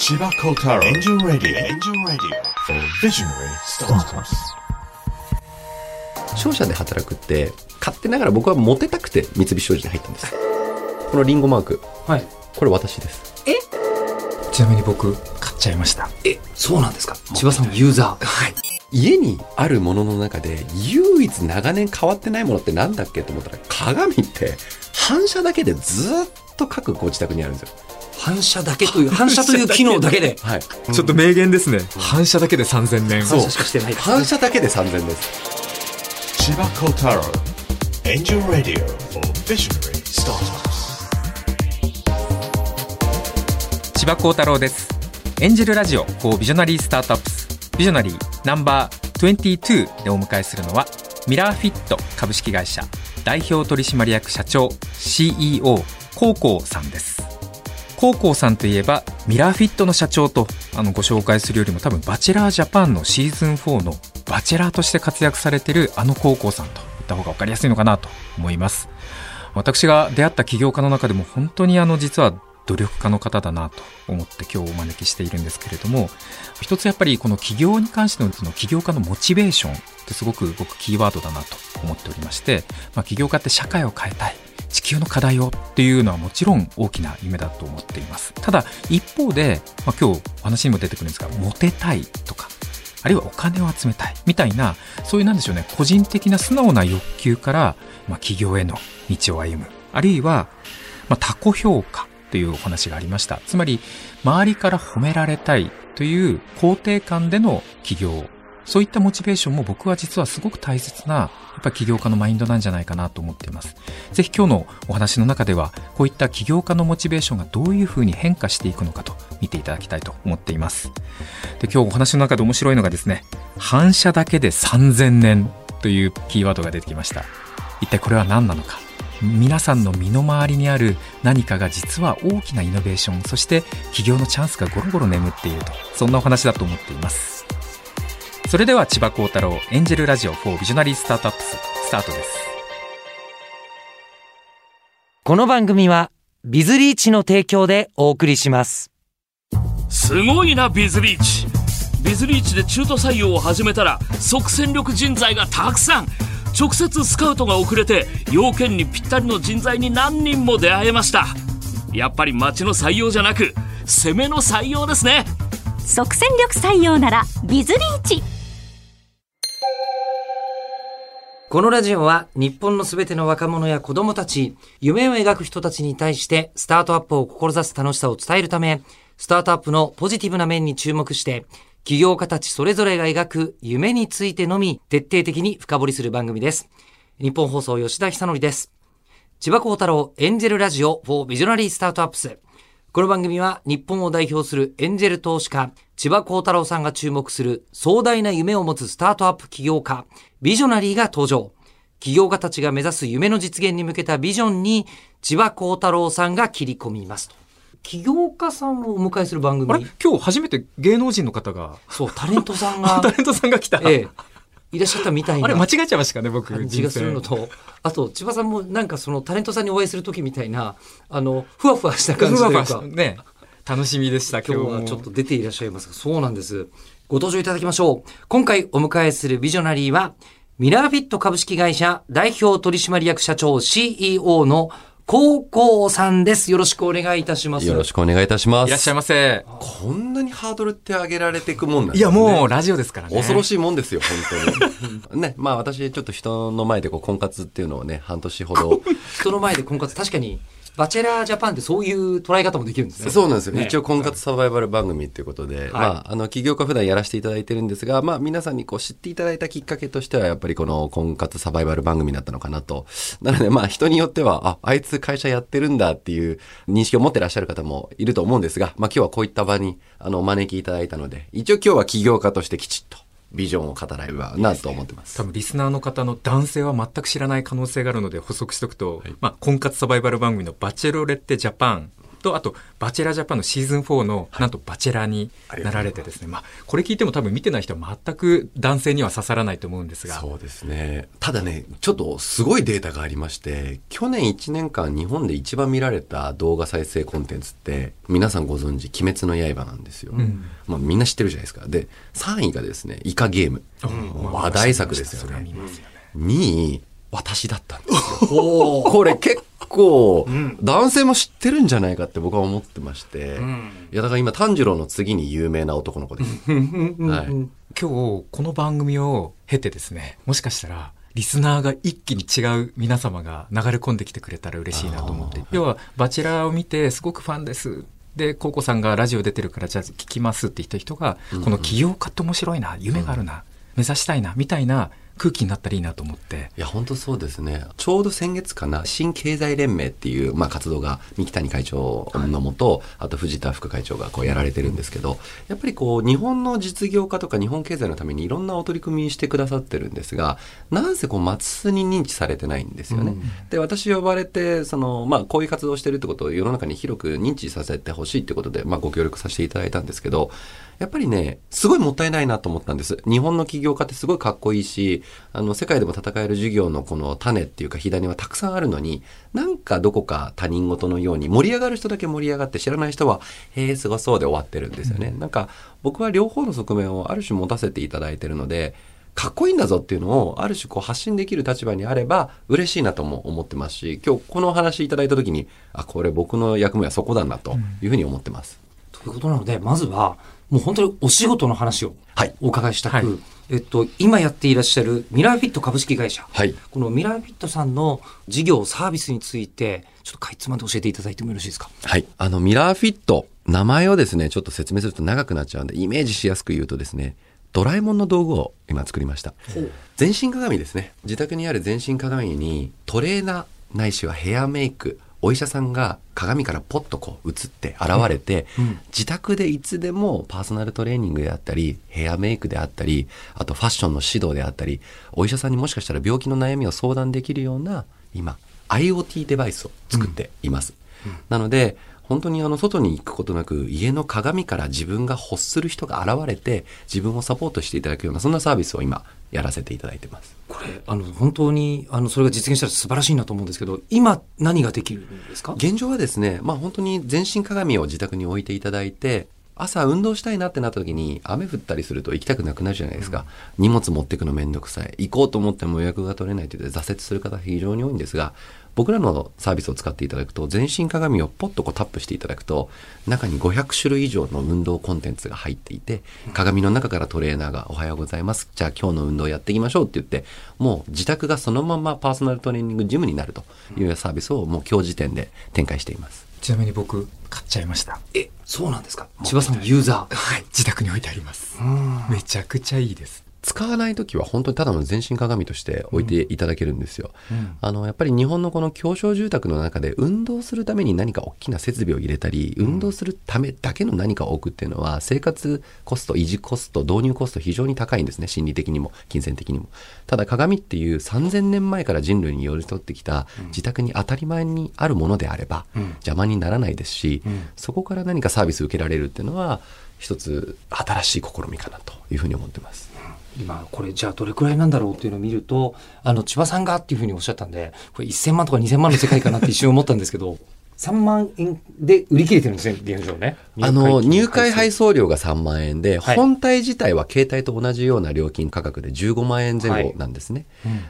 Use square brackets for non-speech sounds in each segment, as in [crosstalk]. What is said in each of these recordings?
千葉幸太郎エンジンラディオエンジンラディオ for visionary startups. 商社で働くって勝手ながら僕はモテたくて三菱商事に入ったんです。このリンゴマーク。はい。これ私です。ちなみに僕、買っちゃいました。え、そうなんですか？千葉さんユーザー。はい。家にあるものの中で唯一長年変わってないものってなんだっけと思ったら鏡って反射だけでずっと各ご自宅にあるんですよ反射だけという、[laughs] 反射という機能だけで。はいちょっと名言ですね。反射だけで3000年。反射しかしてない。反射だけで3000です千葉幸太郎エンジンラディオ for visionary startups 千葉幸太郎です。エンジェルラジオ for ビジョナリースタートアップス。ビジョナリーナンバー22でお迎えするのは、ミラーフィット株式会社代表取締役社長 CEO コウコウさんです。コウコウさんといえばミラーフィットの社長とあのご紹介するよりも多分バチェラージャパンのシーズン4のバチェラーとして活躍されてるあのコウコウさんと言った方が分かりやすいのかなと思います。私が出会った起業家の中でも本当にあの実は努力家の方だなと思って今日お招きしているんですけれども一つやっぱりこの起業に関してのその起業家のモチベーションってすごく僕キーワードだなと思っておりまして、まあ、起業家って社会を変えたい地球の課題をっていうのはもちろん大きな夢だと思っています。ただ一方で、まあ、今日話にも出てくるんですがモテたいとかあるいはお金を集めたいみたいなそういうなんでしょうね個人的な素直な欲求から、まあ、起業への道を歩む。あるいは、まあ、他己評価というお話がありました。つまり周りから褒められたいという肯定感での起業そういったモチベーションも僕は実はすごく大切なやっぱ起業家のマインドなんじゃないかなと思っています。ぜひ今日のお話の中ではこういった起業家のモチベーションがどういうふうに変化していくのかと見ていただきたいと思っています。で今日お話の中で面白いのがですね反射だけで3000年というキーワードが出てきました。一体これは何なのか。皆さんの身の回りにある何かが実は大きなイノベーションそして起業のチャンスがゴロゴロ眠っていると。そんなお話だと思っています。それでは千葉幸太郎エンジェルラジオ4ビジョナリースタートアップススタートです。この番組はビズリーチの提供でお送りします。すごいなビズリーチ。ビズリーチで中途採用を始めたら即戦力人材がたくさん。直接スカウトが遅れて要件にぴったりの人材に何人も出会えました。やっぱり町の採用じゃなく攻めの採用ですね。即戦力採用ならビズリーチこのラジオは日本のすべての若者や子供たち、夢を描く人たちに対してスタートアップを志す楽しさを伝えるため、スタートアップのポジティブな面に注目して、起業家たちそれぞれが描く夢についてのみ徹底的に深掘りする番組です。日本放送吉田久典です。千葉幸太郎エンジェルラジオ for ビジこの番組は日本を代表するエンジェル投資家、千葉幸太郎さんが注目する壮大な夢を持つスタートアップ起業家、ビジョナリーが登場。起業家たちが目指す夢の実現に向けたビジョンに、千葉幸太郎さんが切り込みますと。起業家さんをお迎えする番あれ？組。今日初めて芸能人の方がそう、タレントさんが [laughs] タ、レントさんが来た、ええ、いらっしゃったみたいな。あれ間違えちゃいましたかね僕感じがするのと、あと、千葉さんもなんかそのタレントさんにお会いするときみたいな、あの、ふわふわした感じというか、ね楽しみでした今日はちょっと出ていらっしゃいますが、そうなんです。ご登場いただきましょう。今回お迎えするビジョナリーは、ミラーフィット株式会社代表取締役社長 CEO の高校さんです。よろしくお願いいたします。よろしくお願いいたしますいらっしゃいませこんなにハードルって上げられていくもんなんですねいやもうラジオですからね恐ろしいもんですよ、本当に。ね、まあ私、ちょっと人の前でこう婚活っていうのをね、半年ほど。[laughs] 人の前で婚活、確かに、バチェラージャパンってそういう捉え方もできるんですね。そうなんですよ。ね一応婚活サバイバル番組っていうことで、まあ、あの、起業家普段やらせていただいてるんですが、まあ皆さんにこう知っていただいたきっかけとしては、やっぱりこの婚活サバイバル番組だったのかなと。なのでまあ人によっては、あ、あいつ会社やってるんだっていう認識を持ってらっしゃる方もいると思うんですが、まあ今日はこういった場に、あの、お招きいただいたので、一応今日は起業家としてきちっとビジョンを語らればなと思ってます多。分リスナーの方の男性は全く知らない可能性があるので補足しておくと、まあ、婚活サバイバル番組のバチェロレッテジャパンと、あと、バチェラージャパンのシーズン4の、なんとバチェラーになられてですね、まあ、これ聞いても多分見てない人は全く男性には刺さらないと思うんですが。そうですね。ただね、ちょっとすごいデータがありまして、去年1年間日本で一番見られた動画再生コンテンツって、皆さんご存知、鬼滅の刃なんですよ。まあみんな知ってるじゃないですか。で、3位がですね、イカゲーム。話題作ですよね。2位、私だったんですよ。[laughs] これ結構、男性も知ってるんじゃないかって僕は思ってまして。いや、だから今、炭治郎の次に有名な男の子です。はい。今日この番組を経てですねもしかしたらリスナーが一気に違う皆様が流れ込んできてくれたら嬉しいなと思って。要は「バチェラー」を見てすごくファンです。でコウコさんがラジオ出てるからじゃあ聞きますって言った人が、この起業家って面白いな夢があるな、目指したいなみたいな空気になったらいいなと思っていや、本当そうですね。ちょうど先月かな、新経済連盟っていう、まあ、活動が三木谷会長のもと、あと藤田副会長がこうやられてるんですけど、やっぱりこう、日本の実業家とか日本経済のためにいろんなお取り組みしてくださってるんですが、なんせこう、松須に認知されてないんですよね。で、私呼ばれて、その、まあ、こういう活動をしてるってことを世の中に広く認知させてほしいってことで、まあ、ご協力させていただいたんですけど、やっぱりね、すごいもったいないなと思ったんです。日本の起業家ってすごいかっこいいし、あの、世界でも戦える事業のこの種っていうか火種はたくさんあるのに、なんかどこか他人事のように盛り上がる人だけ盛り上がって知らない人は、へえ、すごそうで終わってるんですよね。なんか僕は両方の側面をある種持たせていただいてるので、かっこいいんだぞっていうのをある種こう発信できる立場にあれば嬉しいなとも思ってますし、今日このお話いただいた時に、あ、これ僕の役目はそこだなというふうに思ってます。ということなので、まずは、もう本当にお仕事の話をはいお伺いしたく、はいえっと、今やっていらっしゃるミラーフィット株式会社。はいこのミラーフィットさんの事業、サービスについて、ちょっとかいつまんで教えていただいてもよろしいですか？はい。あの、ミラーフィット、名前をですね、ちょっと説明すると長くなっちゃうんで、イメージしやすく言うとですね、ドラえもんの道具を今作りました。全身鏡ですね。自宅にある全身鏡にトレーナーないしはヘアメイク、お医者さんが鏡からポッとこう映って現れて、自宅でいつでもパーソナルトレーニングであったり、ヘアメイクであったり、あとファッションの指導であったり、お医者さんにもしかしたら病気の悩みを相談できるような、今、IoT デバイスを作っています。なので、本当にあの外に行くことなく家の鏡から自分が欲する人が現れて自分をサポートしていただくようなそんなサービスを今やらせていただいてます。これ、あの、本当に、あの、それが実現したら素晴らしいなと思うんですけど、今何ができるんですか？現状はですね、まあ本当に全身鏡を自宅に置いていただいて、朝運動したいなってなった時に雨降ったりすると行きたくなくなるじゃないですか。荷物持ってくのめんどくさい。行こうと思っても予約が取れないという挫折する方が非常に多いんですが、僕らのサービスを使っていただくと、全身鏡をポッとこうタップしていただくと、中に500種類以上の運動コンテンツが入っていて、鏡の中からトレーナーがおはようございます。じゃあ今日の運動やっていきましょうって言って、もう自宅がそのままパーソナルトレーニングジムになるというサービスをもう今日時点で展開しています。ちなみに僕買っちゃいました。え、そうなんですか？千葉さんユーザー。はい。自宅に置いてあります。めちゃくちゃいいです使わないときは本当にただの全身鏡として置いていただけるんですよ。あの、やっぱり日本のこの狭小住宅の中で運動するために何か大きな設備を入れたり、運動するためだけの何かを置くっていうのは生活コスト、維持コスト、導入コスト非常に高いんですね。心理的にも、金銭的にも。ただ鏡っていう3000年前から人類に寄り添ってきた自宅に当たり前にあるものであれば邪魔にならないですし、そこから何かサービスを受けられるっていうのは一つ新しい試みかなというふうに思ってます。今、これじゃあどれくらいなんだろうっていうのを見ると、あの、千葉さんがっていうふうにおっしゃったんで、これ1000万とか2000万の世界かなって一瞬思ったんですけど、[laughs] 3万円で売り切れてるんですね、現状ね。あの、入会配数。送料が3万円で、はい本体自体は携帯と同じような料金価格で15万円前後なんですね。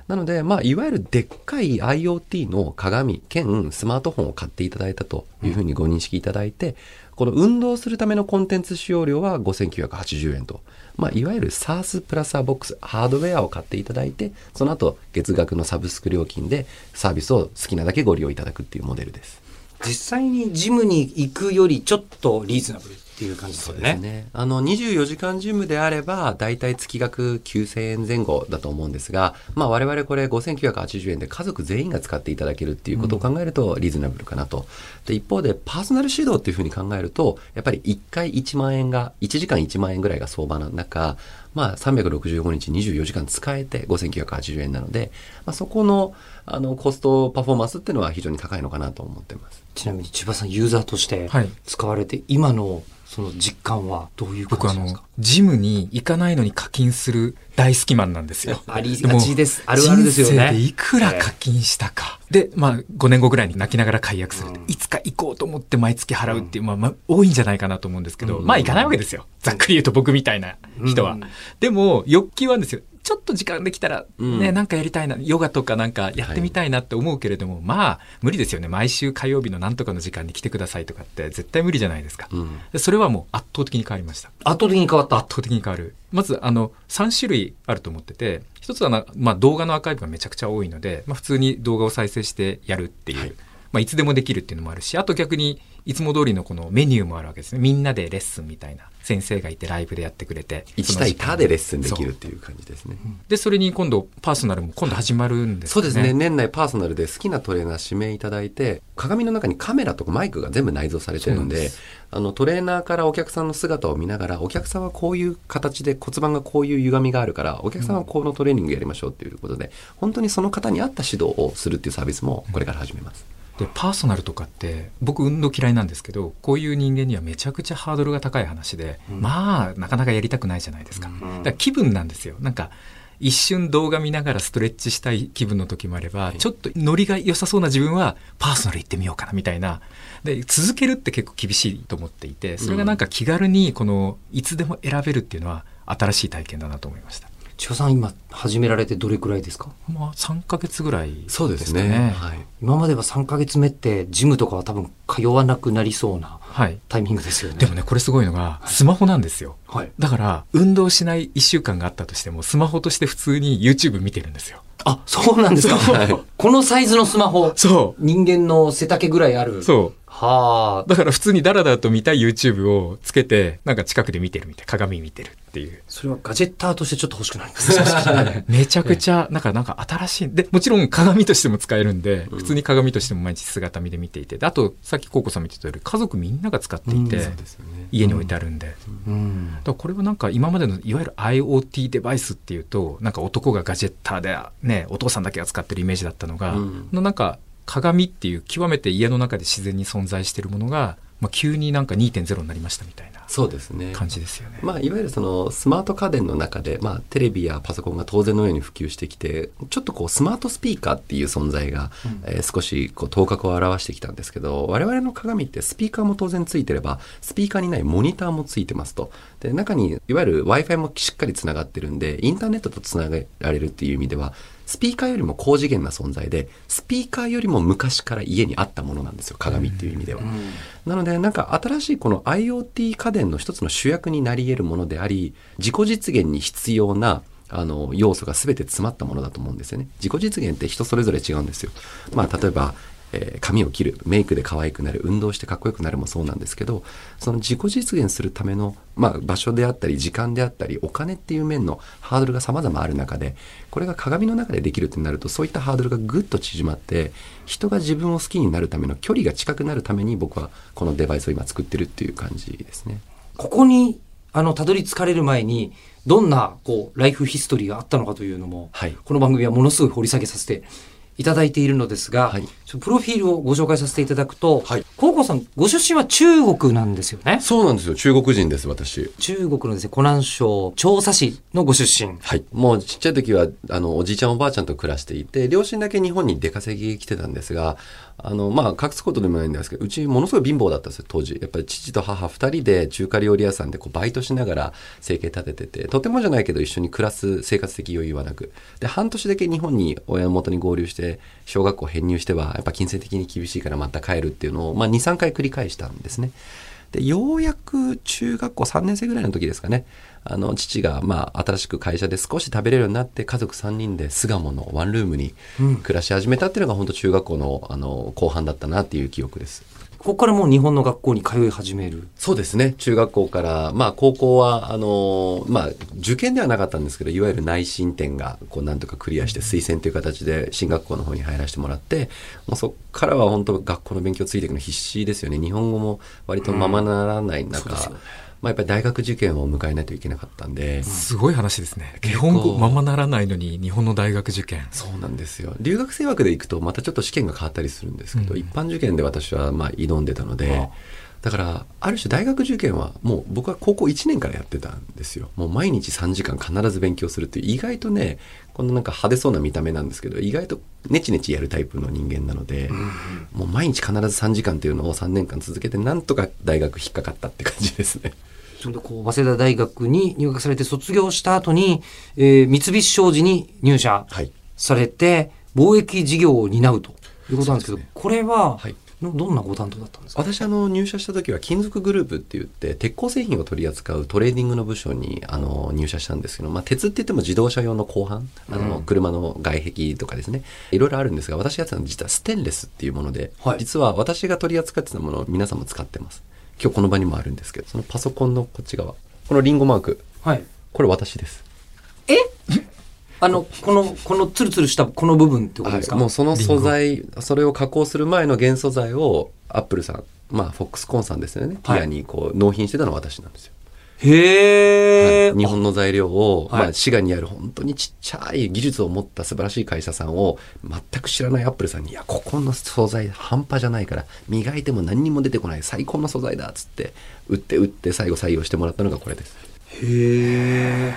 なので、まあ、いわゆるでっかい IoT の鏡兼スマートフォンを買っていただいたというふうにご認識いただいて、この運動するためのコンテンツ使用料は5980円と。まあ、いわゆる SARS プラスアボックス、ハードウェアを買っていただいて、その後、月額のサブスク料金でサービスを好きなだけご利用いただくっていうモデルです。実際にジムに行くよりちょっとリーズナブルっていう感じですよね。ね。あの、24時間ジムであれば、だいたい月額9000円前後だと思うんですが、まあ我々これ5980円で家族全員が使っていただけるっていうことを考えるとリーズナブルかなと。で、一方でパーソナル指導っていうふうに考えると、やっぱり1回1万円が、1時間1万円ぐらいが相場の中、まあ、365日24時間使えて5980円なので、まあ、そこのあのコストパフォーマンスっていうのは非常に高いのかなと思ってます。ちなみに千葉さんユーザーとしてはい使われて、今のその実感はどういう僕あの感じなんですか、ジムに行かないのに課金する大好きマンなんですよ。[laughs] ありがちですあるあるですよね人生でいくら課金したか。で、まあ、5年後ぐらいに泣きながら解約する。いつか行こうと思って毎月払うっていう、まあ、まあ、多いんじゃないかなと思うんですけど、まあ、行かないわけですよ。ざっくり言うと僕みたいな人は。でも、欲求はですよ。ちょっと時間できたら、ね、なんかやりたいな、ヨガとかなんかやってみたいなって思うけれども、まあ、無理ですよね。毎週火曜日のなんとかの時間に来てくださいとかって絶対無理じゃないですか。でそれはもう圧倒的に変わりました。圧倒的に変わった。圧倒的に変わる。まず、あの、3種類あると思ってて、一つはな、まあ、動画のアーカイブがめちゃくちゃ多いので、まあ、普通に動画を再生してやるっていう、まあ、いつでもできるっていうのもあるし、あと逆に、いつも通りのこのメニューもあるわけですね。みんなでレッスンみたいな。先生がいてライブでやってくれて。1対他でレッスンできるっていう感じですね。で、それに今度、パーソナルも今度始まるんですよそうですね。年内パーソナルで好きなトレーナー指名いただいて、鏡の中にカメラとかマイクが全部内蔵されてるんで、あのトレーナーからお客さんの姿を見ながら、お客さんはこういう形で骨盤がこういう歪みがあるから、お客さんはこのトレーニングやりましょうっていうことで、本当にその方に合った指導をするっていうサービスもこれから始めます。でパーソナルとかって僕運動嫌いなんですけどこういう人間にはめちゃくちゃハードルが高い話で、まあなかなかやりたくないじゃないですか,、だから気分なんですよ。なんか一瞬動画見ながらストレッチしたい気分の時もあれば、ちょっとノリが良さそうな自分はパーソナル行ってみようかなみたいな。で続けるって結構厳しいと思っていてそれがなんか気軽にこのいつでも選べるっていうのは新しい体験だなと思いました。千葉さん今始められてどれくらいですか？まあ3ヶ月ぐらいね。そうですね。はい。今までは3ヶ月目ってジムとかは多分通わなくなりそうなはい。タイミングですよね。でもね、これすごいのが、スマホなんですよ。はい。だから、運動しない1週間があったとしても、スマホとして普通に YouTube 見てるんですよ。あ、そうなんですか。はいこのサイズのスマホ。そ人間の背丈ぐらいある。う。そう。はあ。だから普通にダラダラと見たい YouTube をつけて、なんか近くで見てるみたい。鏡見てるっていう。それはガジェッターとしてちょっと欲しくなりますね。[laughs] めちゃくちゃ、なんか、なんか新しい。で、もちろん鏡としても使えるんで、普通に鏡としても毎日姿見で見ていて。であと、さっきコウコさんも言ってたより、家族みんなが使っていて、そうですよね。家に置いてあるんで。うん。だからこれはなんか今までのいわゆる IoT デバイスっていうとなんか男がガジェッターでねお父さんだけが使ってるイメージだったのが、うなんか鏡っていう極めて家の中で自然に存在しているものが、まあ、急になんか2.0になりましたみたいなそうですね。感じですよね。まあ、いわゆるそのスマート家電の中で、まあ、テレビやパソコンが当然のように普及してきてちょっとこうスマートスピーカーっていう存在が、えー少しこう頭角を現してきたんですけど我々の鏡ってスピーカーも当然ついてればスピーカーにないモニターもついてますとで中にいわゆる w i f i もしっかりつながってるんでインターネットとつなげられるっていう意味ではスピーカーよりも高次元な存在でスピーカーよりも昔から家にあったものなんですよ鏡っていう意味では。なのでなんか新しいこの IoT 家電の一つの主役になり得るものであり自己実現に必要なあの要素が全て詰まったものだと思うんですよね。自己実現って人それぞれ違うんですよ。まあ例えばえー髪を切るメイクで可愛くなる運動してかっこよくなるもそうなんですけどその自己実現するための、まあ、場所であったり時間であったりお金っていう面のハードルが様々ある中でこれが鏡の中でできるってなるとそういったハードルがぐっと縮まって人が自分を好きになるための距離が近くなるために僕はこのデバイスを今作ってるっていう感じですね。ここに、あの、たどり着かれる前に、どんな、こう、ライフヒストリーがあったのかというのも、はいこの番組はものすごい掘り下げさせていただいているのですが、はいプロフィールをご紹介させていただくと、はいコウコさん、ご出身は中国なんですよね。そうなんですよ中国人です私。中国のですね、湖南省長沙市のご出身。はい。もうちっちゃい時は、あの、おじいちゃんおばあちゃんと暮らしていて、両親だけ日本に出稼ぎ来てたんですが、あの、まあ、隠すことでもないんですけど、うちものすごい貧乏だったんですよ、当時。やっぱり父と母二人で中華料理屋さんでこうバイトしながら生計立ててて、とてもじゃないけど一緒に暮らす生活的余裕はなく。で、半年だけ日本に親元に合流して、小学校編入しては、やっぱ金銭的に厳しいからまた帰るっていうのを、まあ、2、3回繰り返したんですね。で、ようやく中学校3年生ぐらいの時ですかね。あの、父が、まあ、新しく会社で少し食べれるようになって、家族3人で巣鴨のワンルームに暮らし始めたっていうのが、本当中学校の、あの、後半だったなっていう記憶です。ここからもう日本の学校に通い始める。そうですね。中学校から、まあ、高校は、あの、まあ、受験ではなかったんですけど、いわゆる内申点が、こう、なんとかクリアして、推薦という形で、進学校の方に入らせてもらって、もうそっからは本当、学校の勉強ついていくの必死ですよね。日本語も割とままならない中、まあ、やっぱり大学受験を迎えないといけなかったんで、すごい話ですね。日本語ままならないのに日本の大学受験。そうなんですよ。留学生枠で行くとまたちょっと試験が変わったりするんですけど、うん。一般受験で私はまあ挑んでたのでだからある種大学受験はもう僕は高校1年からやってたんですよ。もう毎日3時間必ず勉強するっていう意外とねこのなんか派手そうな見た目なんですけど意外とネチネチやるタイプの人間なので、もう毎日必ず3時間っていうのを3年間続けてなんとか大学引っかかったって感じですね。それでこう、早稲田大学に入学されて卒業した後に、えー三菱商事に入社はい。されて、貿易事業を担うということなんですけど、ね。これは、はいのどんなご担当だったんですか？私あの入社した時は金属グループって言って鉄鋼製品を取り扱うトレーディングの部署にあの入社したんですけど、まあ、鉄って言っても自動車用の鋼板あの、車の外壁とかですね。いろいろあるんですが私やってたのは実はステンレスっていうもので、はい。実は私が取り扱ってたものを皆さんも使ってます。今日この場にもあるんですけどそのパソコンのこっち側このリンゴマーク。はい。これ私ですあの、この、このツルツルしたこの部分ってことですか、はい、もうその素材それを加工する前の原素材をアップルさんまあフォックスコーンさんですよね、はい。ティアにこう納品してたのは私なんですよ。へえ、はい。日本の材料を、はい。まあ、滋賀にある本当にちっちゃい技術を持った素晴らしい会社さんを全く知らないアップルさんに「いやここの素材半端じゃないから磨いても何にも出てこない最高の素材だ」っつって売って売って最後採用してもらったのがこれです。へえ。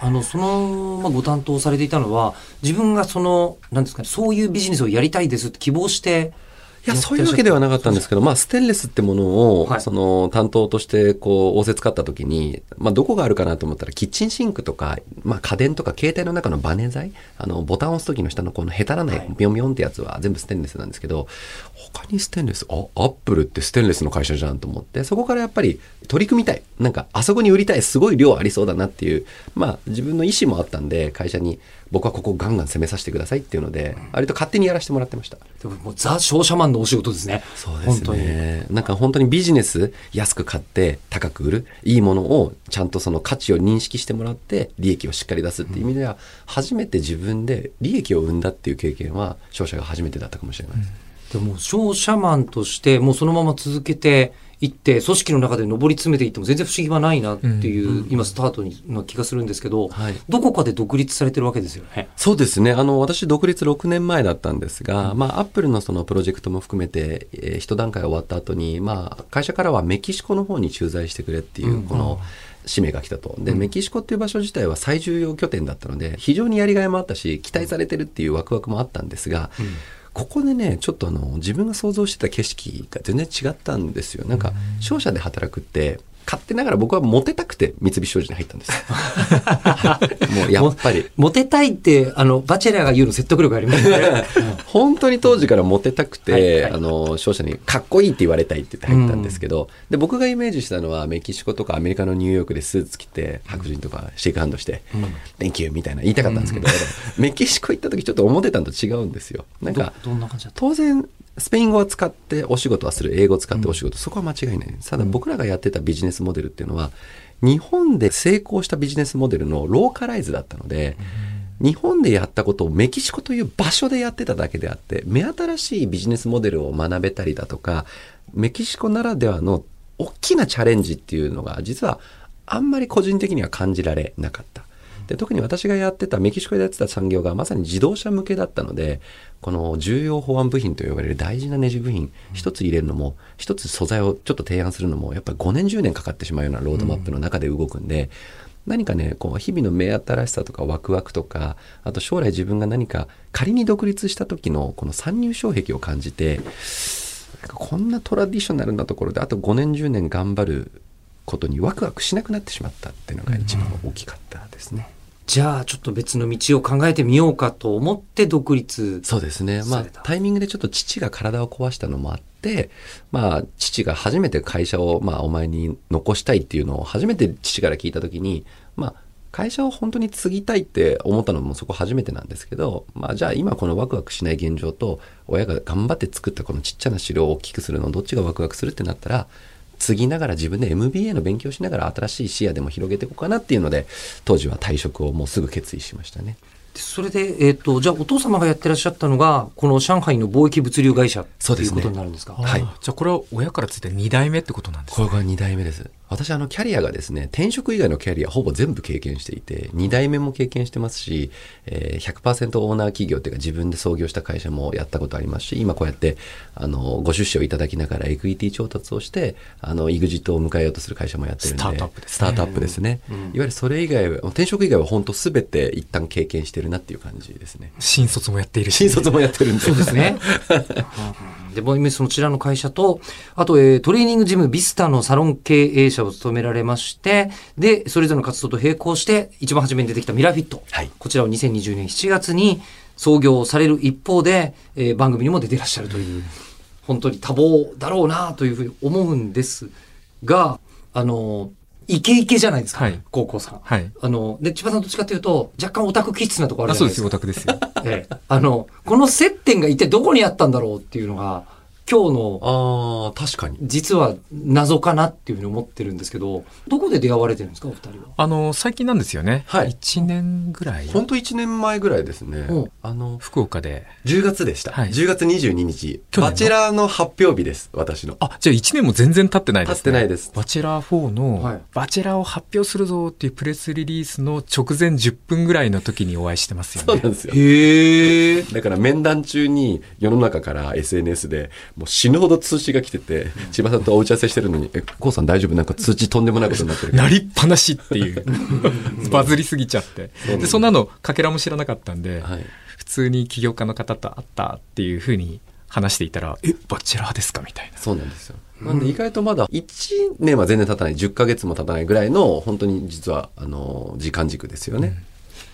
あの、その、まあ、ご担当されていたのは、自分がその、なんですかね、そういうビジネスをやりたいですって希望して、や、そういうわけではなかったんですけど、まあ、ステンレスってものを、はい。その、担当として、こう、仰せ使った時に、まあ、どこがあるかなと思ったら、キッチンシンクとか、まあ、家電とか、携帯の中のバネ材、あの、ボタンを押す時の下のこのへたらない、ビョンビョンってやつは全部ステンレスなんですけど、他にステンレス、あ、アップルってステンレスの会社じゃんと思って、そこからやっぱり取り組みたい。なんか、あそこに売りたい、すごい量ありそうだなっていう、まあ、自分の意思もあったんで、会社に、僕はここガンガン攻めさせてくださいっていうので、割と勝手にやらせてもらってました。でももうザ商社マンのお仕事ですね。そうです。ね。なんか本当にビジネス安く買って高く売るいいものをちゃんとその価値を認識してもらって利益をしっかり出すっていう意味では初めて自分で利益を生んだっていう経験は商社が初めてだったかもしれないです。でも商社マンとしてもうそのまま続けていって組織の中で上り詰めていっても全然不思議はないなっていう、今スタートにの気がするんですけど、はい。どこかで独立されてるわけですよね。そうですね。あの、私、独立6年前だったんですが、まあ、アップルのそのプロジェクトも含めて、えー一段階終わった後に、まあ、会社からはメキシコの方に駐在してくれっていう、この、使命が来たと。で、メキシコっていう場所自体は最重要拠点だったので、非常にやりがいもあったし、期待されてるっていうワクワクもあったんですが、ここでね、ちょっとあの、自分が想像してた景色が全然違ったんですよ。なんか、商社で働くって、勝手ながら僕はモテたくて三菱商事に入ったんです。[laughs] もうやっぱり。モテたいって、あの、バチェラーが言うの説得力ありますね。[laughs] 本当に当時からモテたくて、はいはいあの、商社にかっこいいって言われたいって言って入ったんですけど、で、僕がイメージしたのはメキシコとかアメリカのニューヨークでスーツ着て、白人とかシェイクハンドして、Thank you みたいな言いたかったんですけど、メキシコ行った時ちょっと思ってたのと違うんですよ。なんか、んな感じだった？当然、スペイン語は使ってお仕事はする、英語を使ってお仕事、そこは間違いない。ただ僕らがやってたビジネスモデルっていうのは、日本で成功したビジネスモデルのローカライズだったので、日本でやったことをメキシコという場所でやってただけであって、目新しいビジネスモデルを学べたりだとか、メキシコならではの大きなチャレンジっていうのが、実はあんまり個人的には感じられなかった。で特に私がやってたメキシコでやってた産業がまさに自動車向けだったのでこの重要保安部品と呼ばれる大事なネジ部品一つ入れるのも一つ素材をちょっと提案するのもやっぱり5年10年かかってしまうようなロードマップの中で動くんで、何かねこう日々の目新しさとかワクワクとかあと将来自分が何か仮に独立した時のこの参入障壁を感じてこんなトラディショナルなところであと5年10年頑張ることにワクワクしなくなってしまったっていうのが一番大きかったですね。じゃあ、ちょっと別の道を考えてみようかと思って独立。そうですね。まあタイミングでちょっと父が体を壊したのもあって、まあ父が初めて会社をまあお前に残したいっていうのを初めて父から聞いた時に、まあ会社を本当に継ぎたいって思ったのもそこ初めてなんですけど、まあじゃあ今このワクワクしない現状と親が頑張って作ったこのちっちゃな城を大きくするのどっちがワクワクするってなったら、継ぎながら自分で MBA の勉強しながら新しい視野でも広げていこうかなっていうので、当時は退職をもうすぐ決意しましたね。でそれで、えっ、と、じゃあお父様がやってらっしゃったのが、この上海の貿易物流会社というそうですねことになるんですか？はいじゃあこれは親からついて2代目ってことなんですね。これが2代目です。私あのキャリアがですね、転職以外のキャリアほぼ全部経験していて、2代目も経験してますし、えー、100%オーナー企業っていうか自分で創業した会社もやったことありますし、今こうやって、あの、ご出資をいただきながらエクイティ調達をして、あの、イグジットを迎えようとする会社もやってるんで。スタートアップですねスタートアップですね。いわゆるそれ以外は、転職以外は本当すべて一旦経験してるなっていう感じですね。新卒もやっているし。新卒もやってるんで。そうですね。[laughs] で、もう今そちらの会社と、あと、えートレーニングジムビスタのサロン経営者を務められまして、で、それぞれの活動と並行して、一番初めに出てきたミラーフィット。はいこちらを2020年7月に創業される一方で、えー番組にも出てらっしゃるという、本当に多忙だろうなというふうに思うんですが、あの、イケイケじゃないですか、はい高校さん。はい。あの、で、千葉さんどっちかというと、若干オタク気質なところああ、るじゃそうですよ、ないですか。オタクですよ。ええ、あの、この接点が一体どこにあったんだろうっていうのが、今日のああ、確かに。実は謎かなっていうふうに思ってるんですけど、どこで出会われてるんですか、お二人は。あの、最近なんですよね。はい1年ぐらい。本当1年前ぐらいですねうん。あの、福岡で。10月でした。はい10月22日。バチェラーの発表日です、私の。あ、じゃあ1年も全然経ってないですね。経ってないですバチェラー4はいの、バチェラーを発表するぞっていうプレスリリースの直前10分ぐらいの時にお会いしてますよね。そうなんですよ。へえ。だから面談中に世の中から SNS でもう死ぬほど通知が来てて、千葉さんとお打ち合わせしてるのに、え、コウさん大丈夫なんか通知とんでもないことになってるなりっぱなしっていう。[laughs] バズりすぎちゃって。で、そんなのかけらも知らなかったんで、はい。普通に起業家の方と会ったっていうふうに話していたら、え、バチェラーですかみたいな。そうなんですよ。なんで意外とまだ1年は全然経たない、10ヶ月も経たないぐらいの、本当に実は、あの、時間軸ですよね。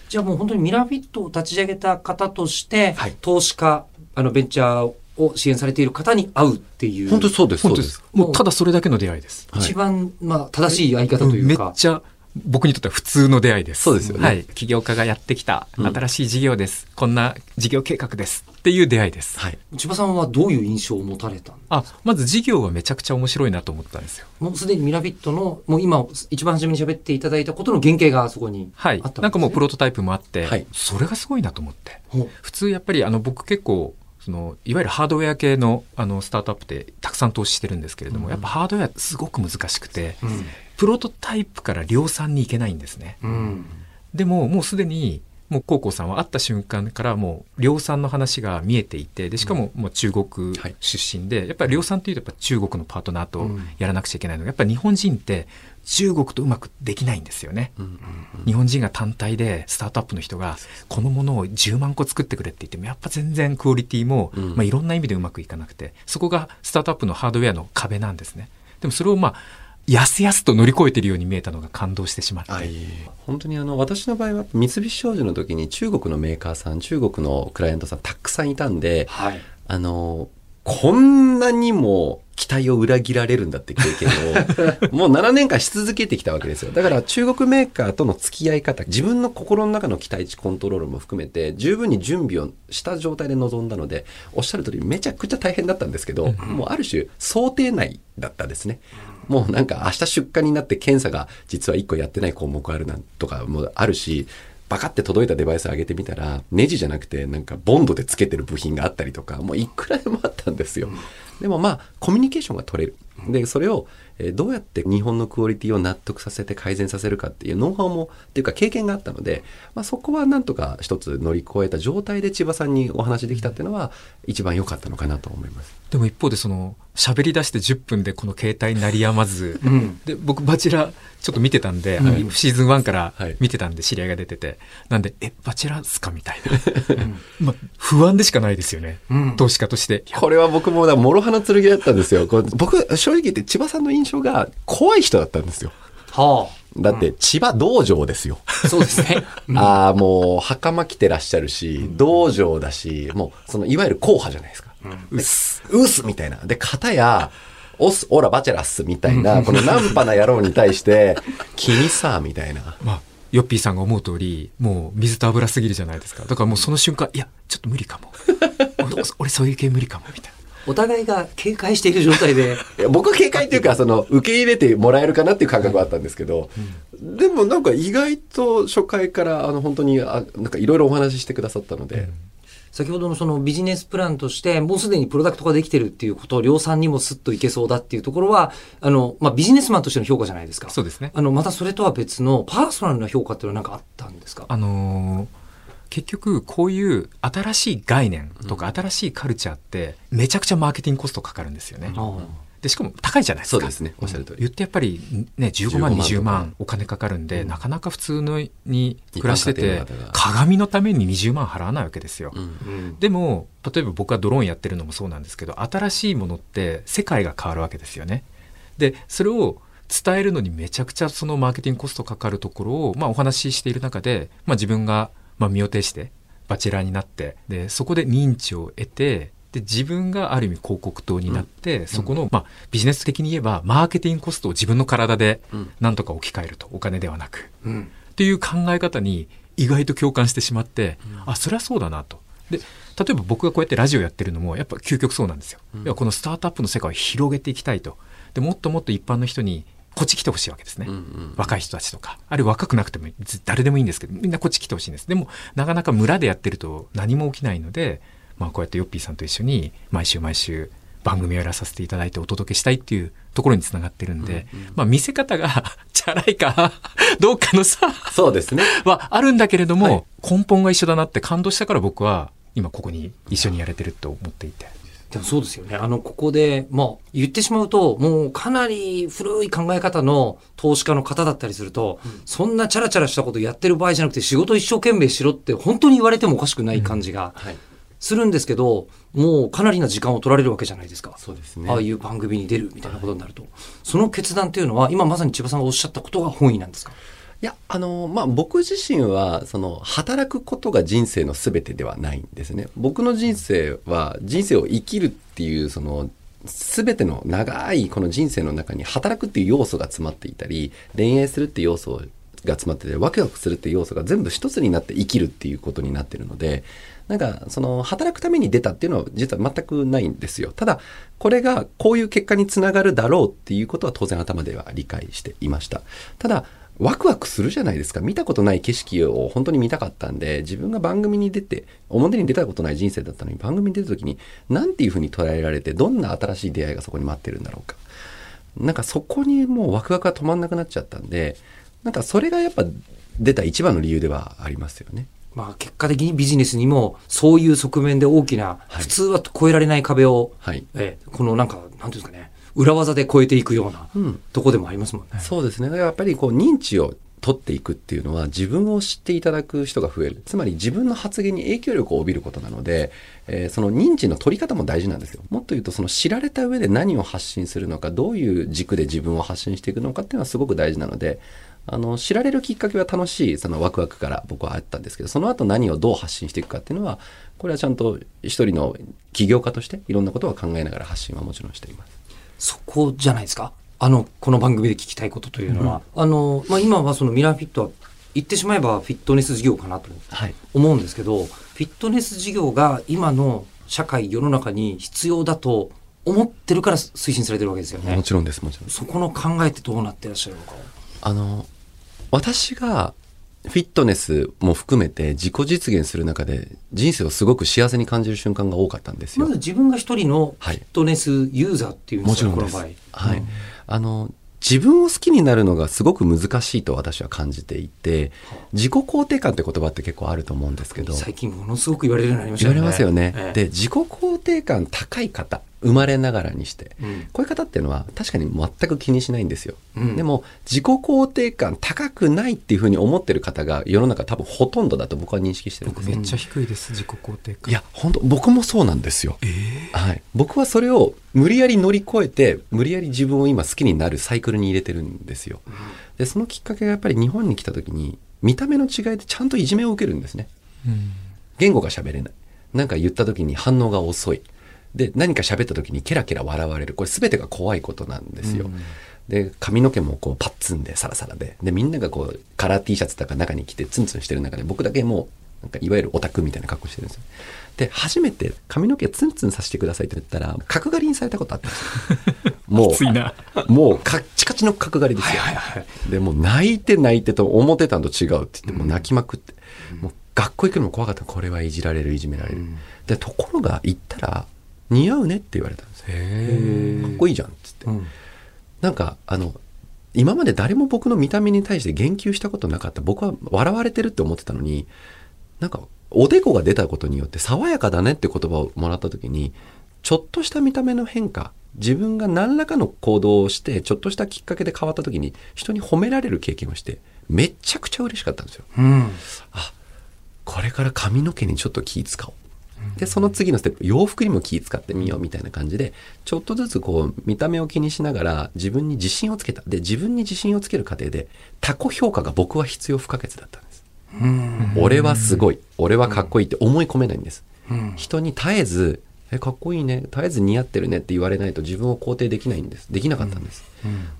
じゃあもう本当にミラーフィットを立ち上げた方として、はい投資家、あの、ベンチャーを支援されている方に会うっていう。本当にそうです、そうで本当ですす。。もうただそれだけの出会いです。はい一番、まあ、正しい相方というか。めっちゃ僕にとっては普通の出会いです。そうですよねはい。起業家がやってきた新しい事業です。こんな事業計画です。っていう出会いです。はい。千葉さんはどういう印象を持たれたんあ、まず事業はめちゃくちゃ面白いなと思ったんですよ。もうすでにミラビットの、もう今、一番初めに喋っていただいたことの原型がそこにあはいったんです、ね。なんかもうプロトタイプもあって、はいそれがすごいなと思って。普通やっぱりあの僕結構、そのいわゆるハードウェア系のあのスタートアップってたくさん投資してるんですけれども、やっぱハードウェアすごく難しくて、プロトタイプから量産に行けないんですね。うん。でももうすでにもう高校さんは会った瞬間からもう量産の話が見えていてでしかももう中国はい。出身で、やっぱり量産っていうとやっぱ中国のパートナーとやらなくちゃいけないのがやっぱり日本人って中国とうまくできないんですよね。日本人が単体でスタートアップの人がこのものを10万個作ってくれって言ってもやっぱ全然クオリティも、んまあ、いろんな意味でうまくいかなくてそこがスタートアップのハードウェアの壁なんですね。でもそれをまあやすやすと乗り越えているように見えたのが感動してしまって。はい、本当にあの私の場合は三菱商事の時に中国のメーカーさん中国のクライアントさんたくさんいたんではい。あのこんなにも期待を裏切られるんだって経験をもう7年間し続けてきたわけですよ。だから中国メーカーとの付き合い方自分の心の中の期待値コントロールも含めて十分に準備をした状態で臨んだのでおっしゃる通りめちゃくちゃ大変だったんですけど、もうある種想定内だったですね。もうなんか明日出荷になって検査が実は1個やってない項目あるなんとかもあるしバカって届いたデバイス上げてみたらネジじゃなくてなんかボンドでつけてる部品があったりとかもういくらでもあったんですよ。でもまあコミュニケーションが取れる。でそれをえーどうやって日本のクオリティを納得させて改善させるかっていうノウハウもっていうか経験があったので、まあ、そこはなんとか一つ乗り越えた状態で千葉さんにお話できたっていうのは一番良かったのかなと思います。でも一方でその喋り出して10分でこの携帯鳴りやまず、で僕バチェラーちょっと見てたんで、あのシーズン1からはい。見てたんで知り合いが出てて、なんでえバチェラーっすかみたいな、[laughs] まあ、不安でしかないですよね、投資家として。これは僕もだ、諸刃の剣だったんですよ。僕、正直言って千葉さんの印象が怖い人だったんですよ。はだって、千葉道場ですよ。あ。そうですね。[laughs] ああ、もう、袴着てらっしゃるし、道場だし、もう、その、いわゆる硬派じゃないですか。うっす、うっすみたいな。で、片や、オス、オラ、バチェラスみたいな、このナンパな野郎に対して、[laughs] 君さ、みたいな。まあヨッピーさんが思う通りもう水と油すぎるじゃないですかだからもうその瞬間いやちょっと無理かも [laughs] 俺俺そういう系無理かもみたいなお互いが警戒している状態で。[laughs] 僕は警戒っていうか、その、受け入れてもらえるかなっていう感覚はあったんですけど、でもなんか意外と初回から、あの、本当に、あなんかいろいろお話ししてくださったので、先ほどのそのビジネスプランとして、もうすでにプロダクトができてるっていうことを量産にもスッといけそうだっていうところは、あの、まあ、ビジネスマンとしての評価じゃないですか。そうですね。あの、またそれとは別のパーソナルな評価っていうのは何かあったんですか？あのー結局こういう新しい概念とか新しいカルチャーってめちゃくちゃマーケティングコストかかるんですよね。でしかも高いじゃないですか。そうですね。おっしゃる通り。言ってやっぱりね、15万、15万20万お金かかるんで、なかなか普通のに暮らしてて鏡のために20万払わないわけですよ。うんでも、例えば僕はドローンやってるのもそうなんですけど、新しいものって世界が変わるわけですよね。で、それを伝えるのにめちゃくちゃそのマーケティングコストかかるところを、まあお話ししている中で、まあ自分が、まあ身を挺して、バチェラーになって、で、そこで認知を得て、で、自分がある意味広告塔になって、そこの、まあビジネス的に言えば、マーケティングコストを自分の体でうんなんとか置き換えると、お金ではなく。うん。っていう考え方に意外と共感してしまって、あそりゃそうだなと。で例えば僕がこうやってラジオやってるのもやっぱ究極そうなんですよ。いやこのスタートアップの世界を広げていきたいと。でもっともっと一般の人にこっち来てほしいわけですね。うんうん若い人たちとか。あるいは若くなくてもず誰でもいいんですけど、みんなこっち来てほしいんです。でもなかなか村でやってると何も起きないので、まあこうやってヨッピーさんと一緒に毎週毎週番組をやらさせていただいてお届けしたいっていうところにつながってるんで、まあ見せ方が [laughs] チャラいかどうかのさ、そうですね。はあるんだけれども、はい根本が一緒だなって感動したから僕は今ここに一緒にやれてると思っていて。でもそうですよね。あの、ここで、まあ、言ってしまうと、もうかなり古い考え方の投資家の方だったりすると、そんなチャラチャラしたことやってる場合じゃなくて仕事一生懸命しろって本当に言われてもおかしくない感じがはい。するんですけど、もうかなりな時間を取られるわけじゃないですか。そうですね。ああいう番組に出るみたいなことになると。その決断っていうのは、今まさに千葉さんがおっしゃったことが本意なんですか？いや、あの、まあ、僕自身は、その、働くことが人生の全てではないんですね。僕の人生は、人生を生きるっていう、その、全ての長いこの人生の中に働くっていう要素が詰まっていたり、恋愛するっていう要素が詰まってて、ワクワクするっていう要素が全部一つになって生きるっていうことになってるので、なんか、その、働くために出たっていうのは実は全くないんですよ。ただ、これがこういう結果につながるだろうっていうことは当然頭では理解していました。ただ、ワクワクするじゃないですか。見たことない景色を本当に見たかったんで、自分が番組に出て、表に出たことない人生だったのに、番組に出た時に、なんていうふうに捉えられて、どんな新しい出会いがそこに待ってるんだろうか。なんかそこにもうワクワクが止まんなくなっちゃったんで、なんかそれがやっぱ出た一番の理由ではありますよね。まあ、結果的にビジネスにも、そういう側面で大きな、はい普通は越えられない壁を、はい。ええこのなんか、なんていうんですかね、裏技で越えていくような、うんとこでもありますもんね。そうですね。やっぱりこう認知を取っていくっていうのは自分を知っていただく人が増える。つまり自分の発言に影響力を帯びることなので、えーその認知の取り方も大事なんですよ。もっと言うとその知られた上で何を発信するのか、どういう軸で自分を発信していくのかっていうのはすごく大事なので、あの、知られるきっかけは楽しい、そのワクワクから僕はあったんですけど、その後何をどう発信していくかっていうのは、これはちゃんと一人の起業家としていろんなことを考えながら発信はもちろんしています。そこじゃないですか？あの、この番組で聞きたいことというのは。あの、まあ、今はそのミラーフィットは、言ってしまえばフィットネス事業かなとはい。思うんですけど、フィットネス事業が今の社会、世の中に必要だと思ってるから推進されてるわけですよねも。ちろんです、もちろんです。そこの考えってどうなってらっしゃるのか。あの、私がフィットネスも含めて自己実現する中で人生をすごく幸せに感じる瞬間が多かったんですよまず。自分が一人のフはいィットネスユーザーっていうんでもすか、ちろんです。この場合。はい。あの、自分を好きになるのがすごく難しいと私は感じていて、自己肯定感って言葉って結構あると思うんですけど、最近ものすごく言われるようになりましたよね。言われますよね。ええで、自己肯定感高い方、生まれながらにして、うんこういう方っていうのは確かに全く気にしないんですよ。うんでも、自己肯定感高くないっていうふうに思ってる方が世の中多分ほとんどだと僕は認識してるんですめっちゃ低いです、自己肯定感。いや、本当僕もそうなんですよ。はい。僕はそれを無理やり乗り越えて、無理やり自分を今好きになるサイクルに入れてるんですよ。で、そのきっかけがやっぱり日本に来た時に、見た目の違いでちゃんといじめを受けるんですね。うん言語が喋れない。なんか言った時に反応が遅い。で、何か喋った時にケラケラ笑われる。これ全てが怖いことなんですよ。で、髪の毛もこうパッツンでサラサラで。で、みんながこうカラー T シャツとか中に着てツンツンしてる中で僕だけもう、なんかいわゆるオタクみたいな格好してるんですよ。で、初めて髪の毛ツンツンさせてくださいって言ったら、角刈りにされたことあったんですよ。[laughs] もう、もうカッチカチの角刈りですよ。で、もう泣いて泣いてと思ってたのと違うって言って、もう泣きまくって、もう学校行くのも怖かった。これはいじられる、いじめられる。で、ところが行ったら、似合うねって言われたんですよ。かっこいいじゃんっつって。なんか、あの、今まで誰も僕の見た目に対して言及したことなかった。僕は笑われてるって思ってたのに、なんか、おでこが出たことによって、爽やかだねって言葉をもらった時に、ちょっとした見た目の変化、自分が何らかの行動をして、ちょっとしたきっかけで変わった時に、人に褒められる経験をして、めちゃくちゃ嬉しかったんですよ。うん。あ、これから髪の毛にちょっと気使おう。で、その次のステップ、洋服にも気使ってみようみたいな感じで、ちょっとずつこう、見た目を気にしながら自分に自信をつけた。で、自分に自信をつける過程で、他己評価が僕は必要不可欠だったんです。俺はすごい。俺はかっこいいって思い込めないんです。人に絶えず、え、かっこいいね。絶えず似合ってるねって言われないと自分を肯定できないんです。できなかったんです。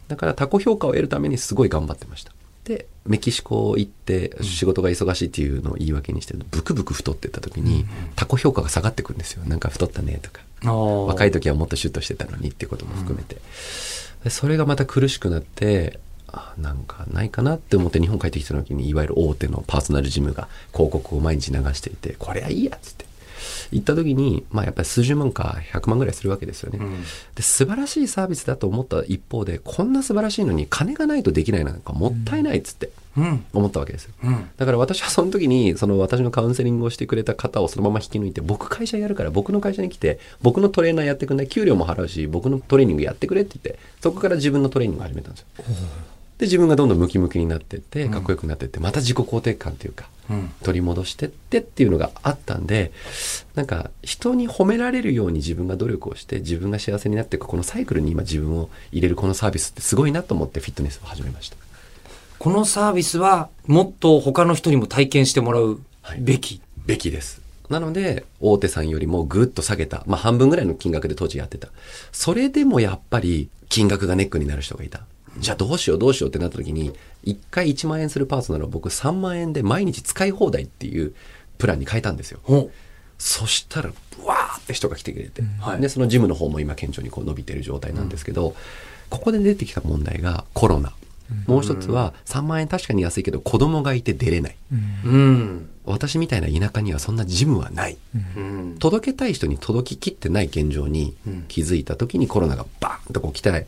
だから他己評価を得るためにすごい頑張ってました。で、メキシコ行って仕事が忙しいっていうのを言い訳にしてると、ブクブク太ってった時に、他己評価が下がってくるんですよ。なんか太ったねとか。若若い時はもっとシュッとしてたのにっていうことも含めて。でそれがまた苦しくなって、あなんかないかなって思って日本帰ってきた時に、いわゆる大手のパーソナルジムが広告を毎日流していて、これはいいやっつって。行った時に、まあやっぱり数十万か100万ぐらいするわけですよね。で、素晴らしいサービスだと思った一方で、こんな素晴らしいのに金がないとできないなんかもったいないっつってうん。思ったわけですよ。うん。だから私はその時に、その私のカウンセリングをしてくれた方をそのまま引き抜いて、僕会社やるから僕の会社に来て、僕のトレーナーやってくんない、給料も払うし、僕のトレーニングやってくれって言って、そこから自分のトレーニングを始めたんですよ。で、自分がどんどんムキムキになってって、かっこよくなってって、また自己肯定感っていうか、うん。取り戻してってっていうのがあったんで、なんか人に褒められるように自分が努力をして自分が幸せになっていくこのサイクルに今自分を入れるこのサービスってすごいなと思ってフィットネスを始めました。このサービスは、もっと他の人にも体験してもらうべき？べきです。なので、大手さんよりもぐっと下げた、まあ半分ぐらいの金額で当時やってた。それでもやっぱり金額がネックになる人がいた。じゃあどうしようどうしようってなった時に、1回1万円するパーソナルを僕3万円で毎日使い放題っていうプランに変えたんですよ。ほそしたら、ブワーって人が来てくれて、はいで、そのジムの方も今顕著にこう伸びてる状態なんですけど、ここで出てきた問題がコロナ。もう一つは3万円確かに安いけど子供がいて出れない。う。うん。私みたいな田舎にはそんなジムはない。うん。届けたい人に届ききってない現状に気づいた時にコロナがバーンとこう来て、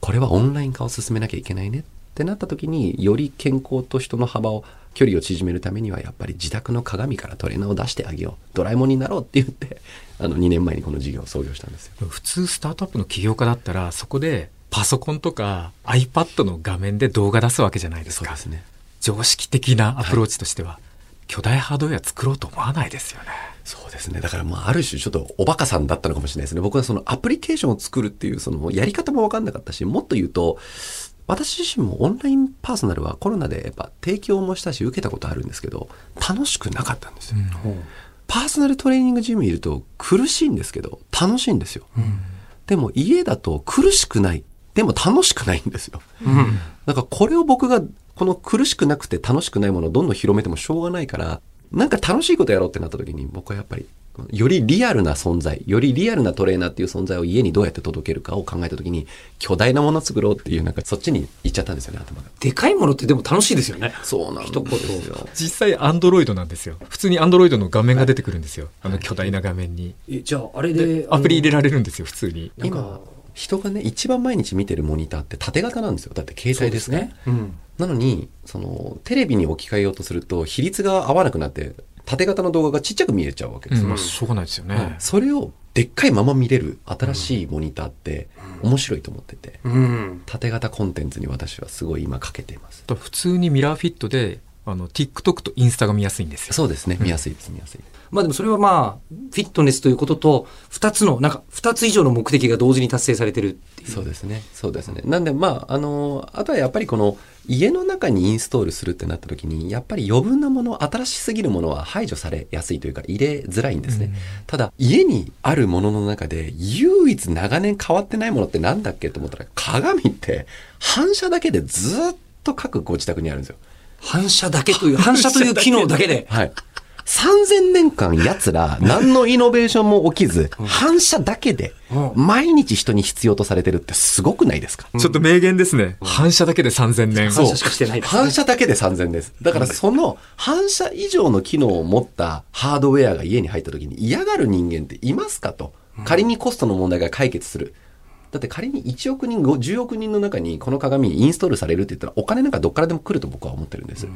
これはオンライン化を進めなきゃいけないねってなった時により健康と人の幅を距離を縮めるためにはやっぱり自宅の鏡からトレーナーを出してあげようドラえもんになろうって言ってあの2年前にこの事業を創業したんですよ。普通スタートアップの起業家だったらそこでパソコンとか iPad の画面で動画出すわけじゃないですか。そうですね。常識的なアプローチとしては、巨大ハードウェア作ろうと思わないですよねそうですね。だからまあある種ちょっとおバカさんだったのかもしれないですね。僕はそのアプリケーションを作るっていうそのやり方も分かんなかったし、もっと言うと、私自身もオンラインパーソナルはコロナでやっぱ提供もしたし受けたことあるんですけど、楽しくなかったんですよ。パーソナルトレーニングジムいると苦しいんですけど、楽しいんですよ。でも家だと苦しくない。でも楽しくないんですよ。うん。なんかこれを僕がこの苦しくなくて楽しくないものをどんどん広めてもしょうがないから、なんか楽しいことやろうってなった時に僕はやっぱり、よりリアルな存在、よりリアルなトレーナーっていう存在を家にどうやって届けるかを考えた時に、巨大なものを作ろうっていうなんかそっちに行っちゃったんですよね、頭が。でかいものってでも楽しいですよね。そうなん一言ですよ。実際アンドロイドなんですよ普通にアンドロイドの画面が出てくるんですよあの巨大な画面にえじゃあ、あれでで、アプリ入れらられるんですよ普通になんか今、人がね、一番毎日見てるモニターって縦型なんですよ。だって携帯ですね。うん。なのに、その、テレビに置き換えようとすると、比率が合わなくなって、縦型の動画がちっちゃく見えちゃうわけですよ。まあしょうがないですよね、それをでっかいまま見れる新しいモニターって面白いと思ってて、うん。縦型コンテンツに私はすごい今かけています。普通にミラーフィットであの TikTok とインスタが見やすいんですよそうですね。見やすいです、見やすい。まあでもそれはまあ、フィットネスということと、二つの、なんか、二つ以上の目的が同時に達成されてるっていう。そうですね。そうですね。なんで、まあ、あの、あとはやっぱりこの、家の中にインストールするってなった時に、やっぱり余分なもの、新しすぎるものは排除されやすいというか、入れづらいんですね。ただ、家にあるものの中で、唯一長年変わってないものってなんだっけと思ったら、鏡って、反射だけでずっと各ご自宅にあるんですよ。反射だけという、反射という機能だけで。[laughs] はい。3000年間奴ら何のイノベーションも起きず、反射だけで毎日人に必要とされてるってすごくないですか？ちょっと名言ですね。反射だけで3000年。反射しかしてないですね反射だけで3000です。だからその反射以上の機能を持ったハードウェアが家に入った時に嫌がる人間っていますかと。仮にコストの問題が解決する。だって仮に1億人、10億人の中にこの鏡インストールされるって言ったらお金なんかどっからでも来ると僕は思ってるんです。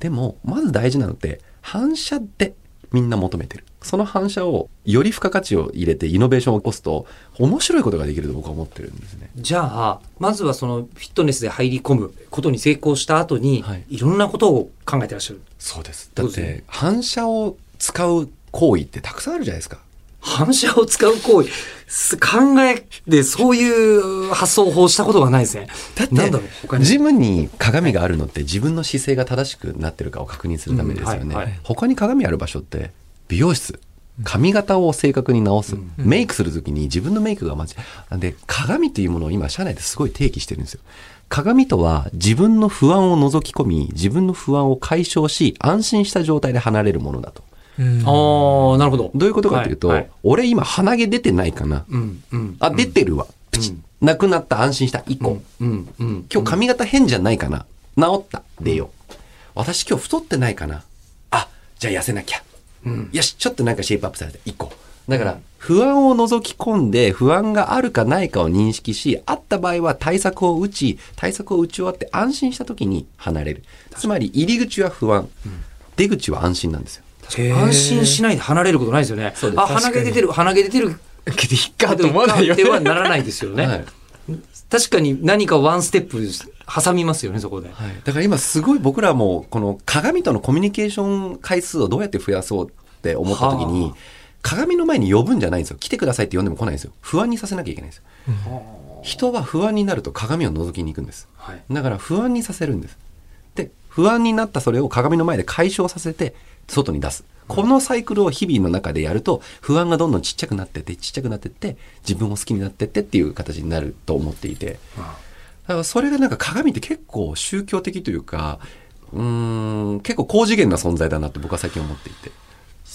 でも、まず大事なのって反射でみんな求めてる。その反射をより付加価値を入れてイノベーションを起こすと面白いことができると僕は思ってるんですね。じゃあ、まずはそのフィットネスで入り込むことに成功した後に、はいい、ろんなことを考えてらっしゃる。そうです。だって反射を使う行為ってたくさんあるじゃないですか。反射を使う行為、す考えでそういう発想法をしたことがないですね。だってなんだろう、他に。ジムに鏡があるのって自分の姿勢が正しくなってるかを確認するためですよね。うんはいはい他に鏡ある場所って美容室。髪型を正確に直す、メイクするときに自分のメイクが間違い。で、鏡というものを今、社内ですごい定義してるんですよ。鏡とは自分の不安を覗き込み、自分の不安を解消し、安心した状態で離れるものだと。ああ、なるほど。どういうことかというと、はいはい俺今鼻毛出てないかな。うん、うん。あ、出てるわ。プチッ。なくなった、安心した。1個。うん、うん。今日髪型変じゃないかな治った。出よう。私今日太ってないかなあ、じゃあ痩せなきゃ。よし、ちょっとなんかシェイプアップされた。1個。だから、不安を覗き込んで、不安があるかないかを認識し、あった場合は対策を打ち、対策を打ち終わって安心した時に離れる。つまり、入り口は不安。出口は安心なんですよ。安心しないで離れることないですよね。あ、鼻毛出てる、鼻毛出てる。けど、いっかと思わないよでね。はならないですよね。はい。確かに何かワンステップ挟みますよね、そこで。はい、だから今すごい僕らもこの鏡とのコミュニケーション回数をどうやって増やそうって思った時に、は鏡の前に呼ぶんじゃないんですよ。来てくださいって呼んでも来ないんですよ。不安にさせなきゃいけないんですよ。人は不安になると鏡を覗きに行くんです。はいだから不安にさせるんです。で、不安になったそれを鏡の前で解消させて外に出す。このサイクルを日々の中でやると不安がどんどんちっちゃくなってってちっちゃくなってって自分を好きになってってっていう形になると思っていて。だからそれがなんか鏡って結構宗教的というか、うーん、結構高次元な存在だなって僕は最近思っていて。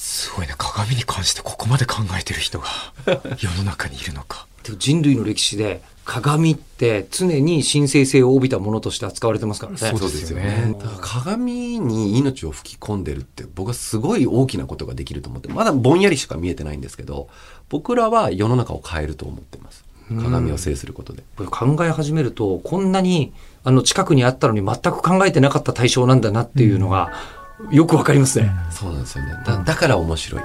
すごいね。鏡に関してここまで考えてる人が [laughs] 世の中にいるのか。人類の歴史で鏡って常に神聖性を帯びたものとして扱われてますからね。そうですよねだから鏡に命を吹き込んでるって僕はすごい大きなことができると思ってまだぼんやりしか見えてないんですけど僕らは世の中を変えると思ってます鏡を制することでこれ考え始めると、こんなにあの近くにあったのに全く考えてなかった対象なんだなっていうのがよくわかりますね。そうなんですよね。だだから面白い。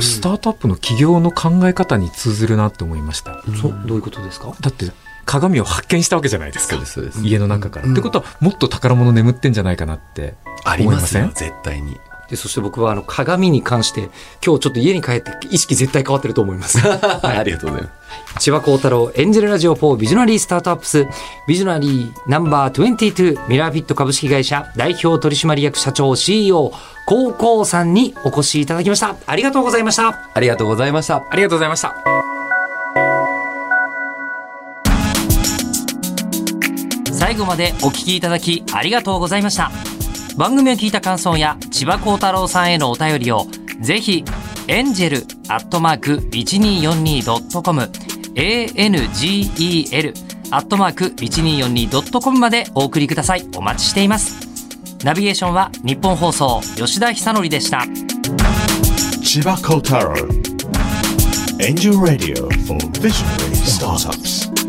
スタートアップの企業の考え方に通ずるなって思いました。そどういうことですか？だって、鏡を発見したわけじゃないですか。そうですそうです。家の中から。ってことは、もっと宝物眠ってんじゃないかなってありますよ思いま絶対にで、そして僕はあの鏡に関して今日ちょっと家に帰って意識絶対変わってると思います。[laughs] ありがとうございます千葉幸太郎エンジェルラジオ4ビジョナリースタートアップスビジョナリーナンバー22ミラーフィット株式会社代表取締役社長 CEO 高校さんにお越しいただきました。ありがとうございました。ありがとうございましたありがとうございました。最後までお聞きいただきありがとうございました番組を聞いた感想や千葉幸太郎さんへのお便りをぜひエンジェルアットマーク 1242.com angel アットマーク 1242.com までお送りくださいお待ちしていますナビゲーションは日本放送吉田久典でした Chiba Kotaro. Angel Radio for Visionary Startups.